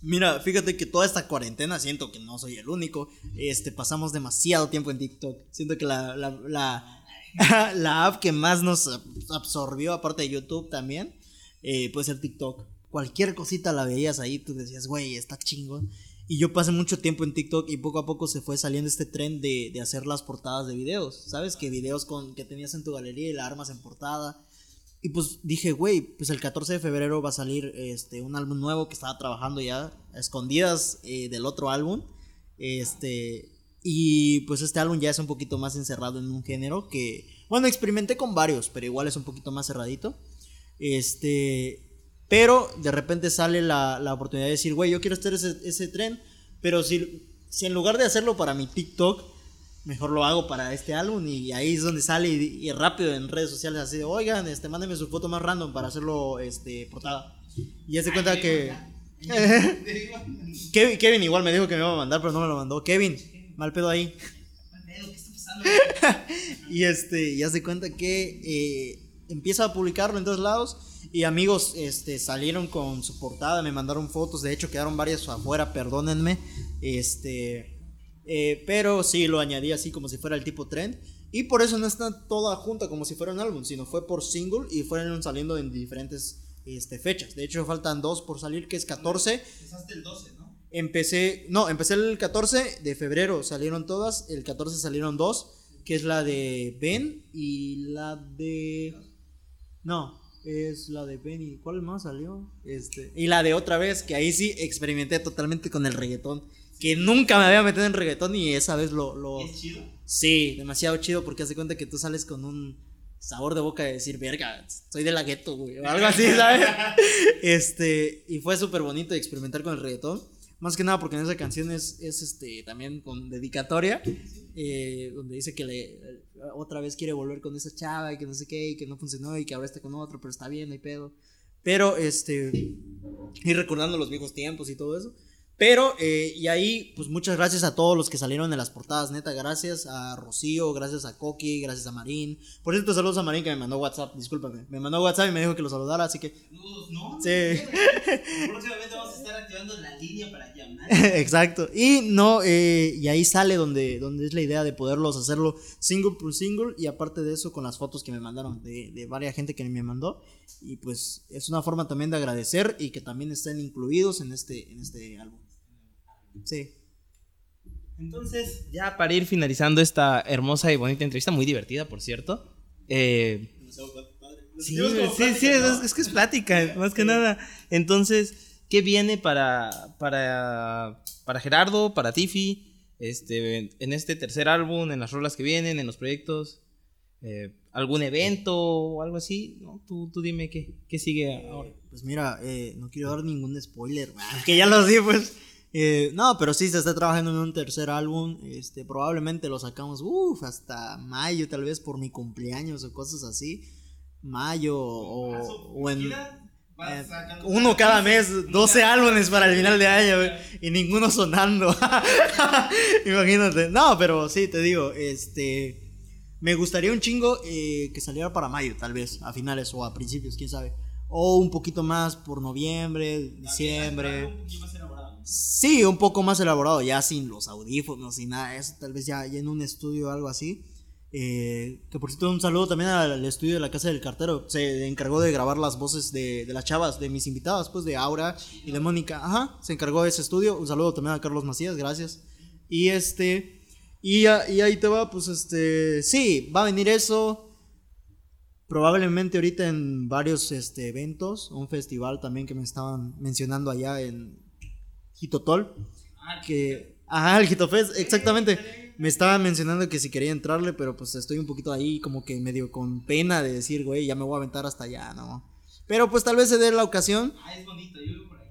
Mira, fíjate que toda esta cuarentena siento que no soy el único. Este, pasamos demasiado tiempo en TikTok. Siento que la, la, la, app que más nos ab- absorbió, aparte de YouTube también, eh, puede ser TikTok. Cualquier cosita la veías ahí, tú decías, güey, está chingón. Y yo pasé mucho tiempo en TikTok y poco a poco se fue saliendo este tren de, de hacer las portadas de videos. ¿Sabes? Que videos con, que tenías en tu galería y la armas en portada. Y pues dije, güey, pues el 14 de febrero va a salir este, un álbum nuevo que estaba trabajando ya, a escondidas eh, del otro álbum. Este, y pues este álbum ya es un poquito más encerrado en un género que, bueno, experimenté con varios, pero igual es un poquito más cerradito. Este, pero de repente sale la, la oportunidad de decir, güey, yo quiero hacer ese, ese tren, pero si, si en lugar de hacerlo para mi TikTok, mejor lo hago para este álbum y ahí es donde sale y, y rápido en redes sociales así de, oigan, este, mándenme su foto más random para hacerlo, este, portada. Y ya se cuenta que... Kevin, Kevin igual me dijo que me iba a mandar, pero no me lo mandó. Kevin, mal pedo ahí. ¿Qué está pasando? Y este, ya se cuenta que eh, empieza a publicarlo en todos lados. Y amigos este, salieron con su portada, me mandaron fotos. De hecho, quedaron varias afuera, perdónenme. Este, eh, pero sí lo añadí así como si fuera el tipo trend. Y por eso no está toda junta como si fuera un álbum, sino fue por single y fueron saliendo en diferentes este, fechas. De hecho, faltan dos por salir, que es 14. Empezaste el 12, ¿no? Empecé, no, empecé el 14 de febrero, salieron todas, el 14 salieron dos, que es la de Ben y la de... No, es la de Ben y ¿cuál más salió? Este, y la de otra vez, que ahí sí experimenté totalmente con el reggaetón, que nunca me había metido en reggaetón y esa vez lo... lo Es chido. sí, demasiado chido porque hace cuenta que tú sales con un sabor de boca de decir, verga, soy de la gueto, güey, o algo así, ¿sabes? Este, y fue súper bonito experimentar con el reggaetón. Más que nada porque en esa canción es, es este, también con dedicatoria, eh, donde dice que le, otra vez quiere volver con esa chava y que no sé qué, y que no funcionó y que ahora está con otro, pero está bien, no hay pedo. Pero, este, y recordando los viejos tiempos y todo eso. Pero, eh, y ahí, pues muchas gracias a todos los que salieron en las portadas, neta, gracias a Rocío, gracias a Coqui, gracias a Marín. Por cierto, saludos a Marín que me mandó WhatsApp, discúlpame. Me mandó WhatsApp y me dijo que lo saludara, así que... Saludos, ¿no? Sí. Próximamente vamos a estar activando la línea para llamar. Exacto. Y no, eh, y ahí sale donde, donde es la idea de poderlos hacerlo single por single. Y aparte de eso, con las fotos que me mandaron de, de varias gente que me mandó. Y pues es una forma también de agradecer y que también estén incluidos en este, en este álbum. Sí. Entonces, ya para ir finalizando esta hermosa y bonita entrevista, muy divertida, por cierto. Eh, sí, sí, sí, es, es que es plática, más que nada. Entonces, ¿qué viene para, para, para Gerardo, para Tiffy, este, en este tercer álbum, en las rolas que vienen, en los proyectos? Eh, ¿Algún evento o algo así? ¿No? Tú, tú dime qué, qué sigue ahora. Pues mira, eh, no quiero dar ningún spoiler, que ya lo di, pues. Eh, no, pero sí se está trabajando en un tercer álbum. Este, probablemente lo sacamos, uff, hasta mayo, tal vez por mi cumpleaños o cosas así. Mayo o, o en. Eh, uno cada mes, 12 álbumes para el final de año, y ninguno sonando. Imagínate. No, pero sí, te digo, este. Me gustaría un chingo eh, que saliera para mayo, tal vez, a finales o a principios, quién sabe. O un poquito más por noviembre, diciembre. Sí, un poco más elaborado, ya sin los audífonos, sin nada de eso, tal vez ya, ya en un estudio o algo así. Eh, que por cierto, un saludo también al estudio de la Casa del Cartero. Se encargó de grabar las voces de, las chavas, de mis invitadas, pues de Aura y de Mónica. Ajá, se encargó de ese estudio. Un saludo también a Carlos Macías, gracias. Y este, y, y ahí te va, pues este, sí, va a venir eso. Probablemente ahorita en varios este, eventos, un festival también que me estaban mencionando allá en Hitotol Ah, que ajá el Hitofest exactamente. me estaba mencionando que si quería entrarle pero pues estoy un poquito ahí como que medio con pena de decir güey ya me voy a aventar hasta allá no pero pues tal vez se dé la ocasión. Ah, es bonito, yo vivo por ahí.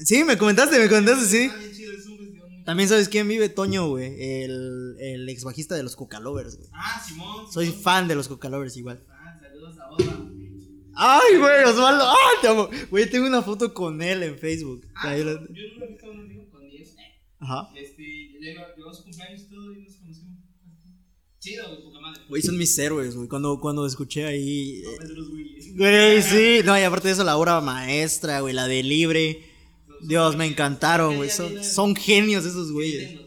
sí me comentaste me comentaste sí. Ah, bien chido, es un festival muy también sabes quién vive Toño güey el, el ex bajista de los Coca Lovers güey. Ah, Simón. soy fan de los Coca Lovers igual. Ah, saludos a Oda. Ay güey Osvaldo ah te amo güey tengo una foto con él en Facebook Ah, Ahí yo la- yo nunca he visto a un amigo con 10. ajá Este, llegó, a su cumpleaños y todo y nos conocimos. Chido, güey, poca madre. güey son mis héroes güey cuando cuando escuché ahí eh. Güey, sí. No, y aparte de eso, la obra maestra, güey, la de Libre. Dios, me encantaron, güey. Son, son genios esos ¿Qué güeyes.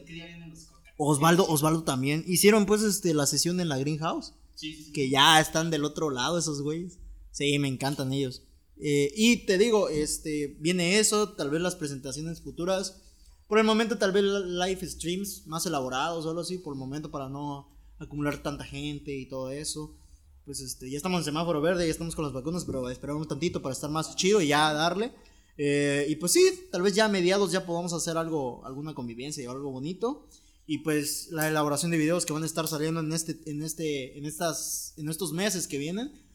Osvaldo, Osvaldo también. Hicieron pues este la sesión en la Greenhouse. Sí, sí, sí. Que ya están del otro lado esos güeyes. Sí, me encantan ellos. Eh, y te digo, este, viene eso, tal vez las presentaciones futuras. Por el momento, tal vez live streams más elaborados o algo así, por el momento, para no acumular tanta gente y todo eso. Pues este, ya estamos en semáforo verde, ya estamos con las vacunas, pero esperamos tantito para estar más chido y ya darle. Eh, y pues sí, tal vez ya a mediados ya podamos hacer algo, alguna convivencia y algo bonito. Y pues la elaboración de videos que van a estar saliendo en este, en este, en estas, en estos meses que vienen.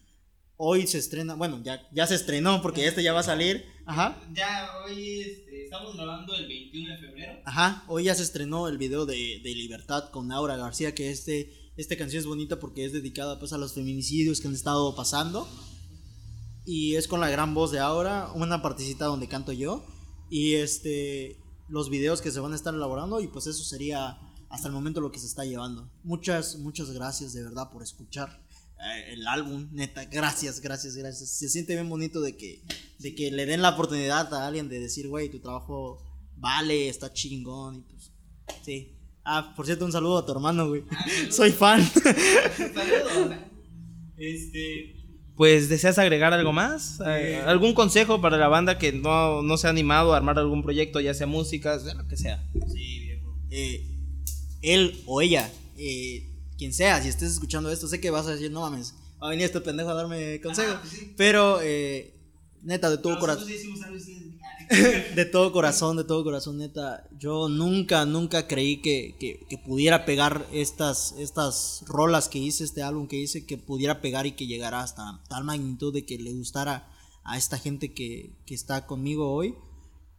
Hoy se estrena, bueno, ya, ya se estrenó porque este ya va a salir. Ajá. Ya hoy este, estamos grabando el 21 de febrero. Ajá, hoy ya se estrenó el video de, de Libertad con Aura García, que este, esta canción es bonita porque es dedicada pues a los feminicidios que han estado pasando. Y es con la gran voz de Aura, una partecita donde canto yo. Y este, los videos que se van a estar elaborando y pues eso sería hasta el momento lo que se está llevando. Muchas, muchas gracias de verdad por escuchar el álbum, neta, gracias, gracias, gracias. Se siente bien bonito de que, de que le den la oportunidad a alguien de decir, güey, tu trabajo vale, está chingón y pues, sí. Ah, por cierto, un saludo a tu hermano, güey. Soy fan. Saludos. Este. Pues, ¿deseas agregar algo más? Eh, ¿Algún consejo para la banda que no, no se ha animado a armar algún proyecto, ya sea música, sea lo que sea? Sí, viejo. Eh, él o ella, eh, quien sea, si estés escuchando esto, sé que vas a decir, no mames, va a venir este pendejo a darme consejo. Ajá, pues sí. Pero, eh, neta, de todo corazón. De todo corazón, de todo corazón, neta. Yo nunca, nunca creí que, que, que pudiera pegar estas, estas rolas que hice, este álbum que hice, que pudiera pegar y que llegara hasta tal magnitud de que le gustara a esta gente que, que está conmigo hoy.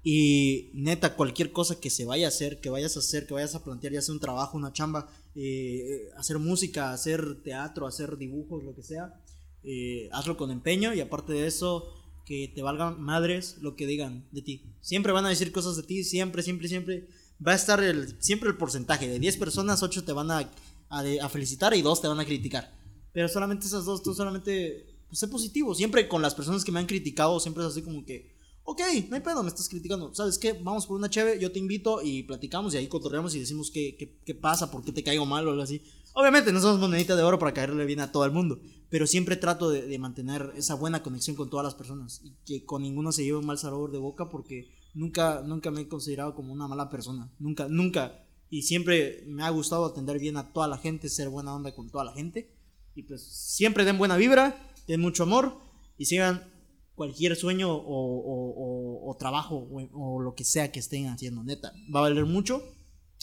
Y neta, cualquier cosa que se vaya a hacer, que vayas a hacer, que vayas a plantear, ya sea un trabajo, una chamba, eh, hacer música, hacer teatro, hacer dibujos, lo que sea, eh, hazlo con empeño y aparte de eso, que te valgan madres lo que digan de ti. Siempre van a decir cosas de ti, siempre, siempre, siempre. Va a estar el, siempre el porcentaje. De 10 personas, 8 te van a, a, a felicitar y 2 te van a criticar. Pero solamente esas dos, tú solamente, pues sé positivo. Siempre con las personas que me han criticado, siempre es así como que, ok, no hay pedo, me estás criticando. ¿Sabes qué? Vamos por una cheve, yo te invito y platicamos y ahí cotorreamos y decimos qué, qué, qué pasa, por qué te caigo mal o algo así. Obviamente no somos monedita de oro para caerle bien a todo el mundo, pero siempre trato de, mantener esa buena conexión con todas las personas y que con ninguno se lleve un mal sabor de boca porque nunca, nunca me he considerado como una mala persona. Nunca, nunca. Y siempre me ha gustado atender bien a toda la gente, ser buena onda con toda la gente. Y pues siempre den buena vibra, den mucho amor y sigan cualquier sueño o, o- o- o trabajo o, lo que sea que estén haciendo, neta. Va a valer mucho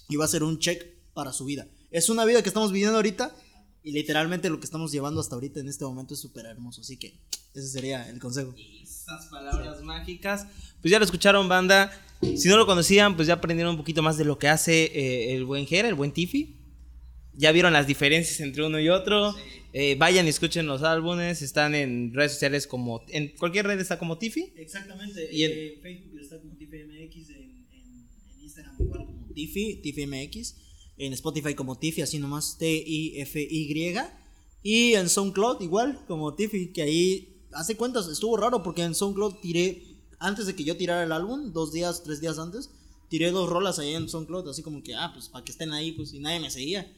y va a ser un check para su vida. Es una vida que estamos viviendo ahorita y literalmente lo que estamos llevando hasta ahorita en este momento es súper hermoso. Así que ese sería el consejo. Esas palabras mágicas. Pues ya lo escucharon, banda. Si no lo conocían, pues ya aprendieron un poquito más de lo que hace eh, el buen Jera, el buen Tiffy. Ya vieron las diferencias entre uno y otro. Eh, vayan y escuchen los álbumes. Están en redes sociales como. En cualquier red está como Tiffy. Exactamente. Y en- en Facebook está como TiffyMX, en, en, en Instagram igual como Tiffy, TiffyMX, en Spotify como Tiffy, así nomás T-I-F-Y. Y en SoundCloud igual como Tiffy, que ahí hace cuentas, estuvo raro porque en SoundCloud tiré, antes de que yo tirara el álbum, dos días, tres días antes, tiré dos rolas ahí en SoundCloud, así como que, ah, pues para que estén ahí, pues y nadie me seguía.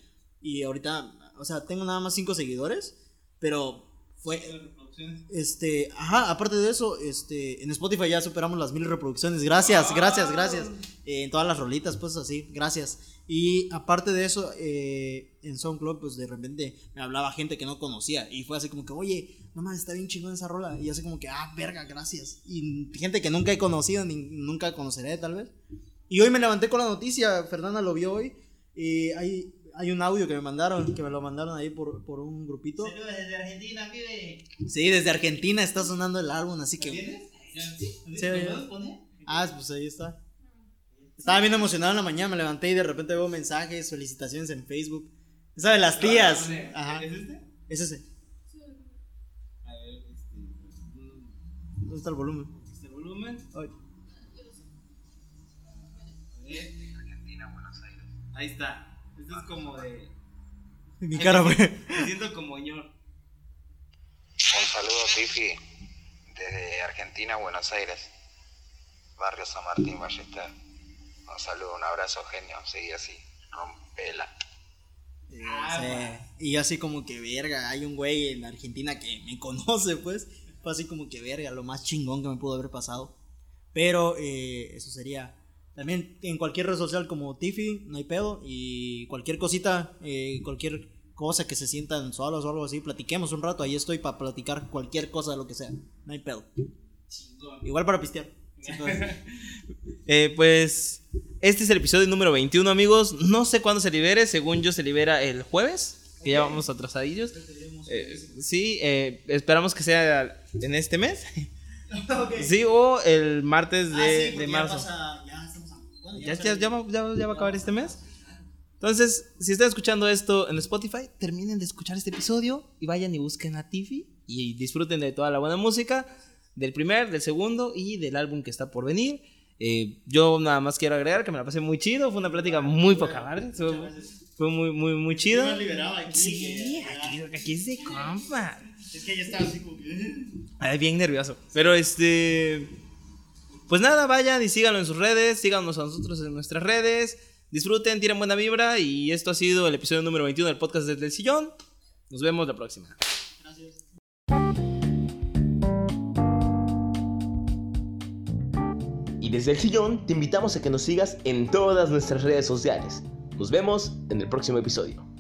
Y ahorita, o sea, tengo nada más cinco seguidores, pero fue, este, ajá, aparte de eso, este, en Spotify ya superamos las mil reproducciones. Gracias, gracias, gracias. Eh, en todas las rolitas, pues así, gracias. Y aparte de eso, eh, en SoundCloud, pues de repente me hablaba gente que no conocía. Y fue así como que, oye, no mames, está bien chingón esa rola. Y así como que, ah, verga, gracias. Y gente que nunca he conocido, ni nunca conoceré, tal vez. Y hoy me levanté con la noticia, Fernanda lo vio hoy. Y hay, hay un audio que me mandaron, que me lo mandaron ahí por, por un grupito. Saludos desde Argentina, pibe. Sí, desde Argentina está sonando el álbum, así que. ¿Tienes? ¿Sí? ¿Lo poner? Ah, pues ahí está. Estaba bien emocionado en la mañana, me levanté y de repente veo mensajes, felicitaciones en Facebook. Esa de las tías. Ajá. ¿Es este? Es ese. A ver, este. mm, ¿Dónde está el volumen? Este volumen. Ay. A ver. Ahí está. Este es como de. Mi cara, güey. Me siento como ñor. Un saludo, Tifi, desde Argentina, Buenos Aires, barrio San Martín, Ballester. Un saludo, un abrazo, genio. Sigue así, rompela. Eh, sí. Y yo así como que verga, hay un güey en Argentina que me conoce, pues. Fue así como que verga, lo más chingón que me pudo haber pasado. Pero eh, eso sería. También en cualquier red social como Tiffy, no hay pedo. Y cualquier cosita, eh, cualquier cosa que se sientan solos o algo así, platiquemos un rato. Ahí estoy para platicar cualquier cosa de lo que sea. No hay pedo. Igual para pistear. Eh, pues este es el episodio número 21, amigos. No sé cuándo se libere, según yo se libera el jueves, que ya vamos atrasadillos. Eh, sí, eh, esperamos que sea en este mes. Sí, o el martes Ah, de, de marzo. Ya, ya, ya va, ya- ya va a acabar este mes. Entonces, si están escuchando esto en Spotify, terminen de escuchar este episodio y vayan y busquen a Tiffy y disfruten de toda la buena música, del primer, del segundo y del álbum que está por venir. Eh, yo nada más quiero agregar que me la pasé muy chido, fue una plática muy poca madre, fue, fue muy, muy, muy chido. Sí, aquí, aquí es de compa. Es que ya estaba así como. Ay, bien nervioso. Pero este. Pues nada, vayan y síganlo en sus redes. Síganos a nosotros en nuestras redes. Disfruten, tiren buena vibra. Y esto ha sido el episodio número 21 del podcast desde el sillón. Nos vemos la próxima. Y desde el sillón te invitamos a que nos sigas en todas nuestras redes sociales. Nos vemos en el próximo episodio.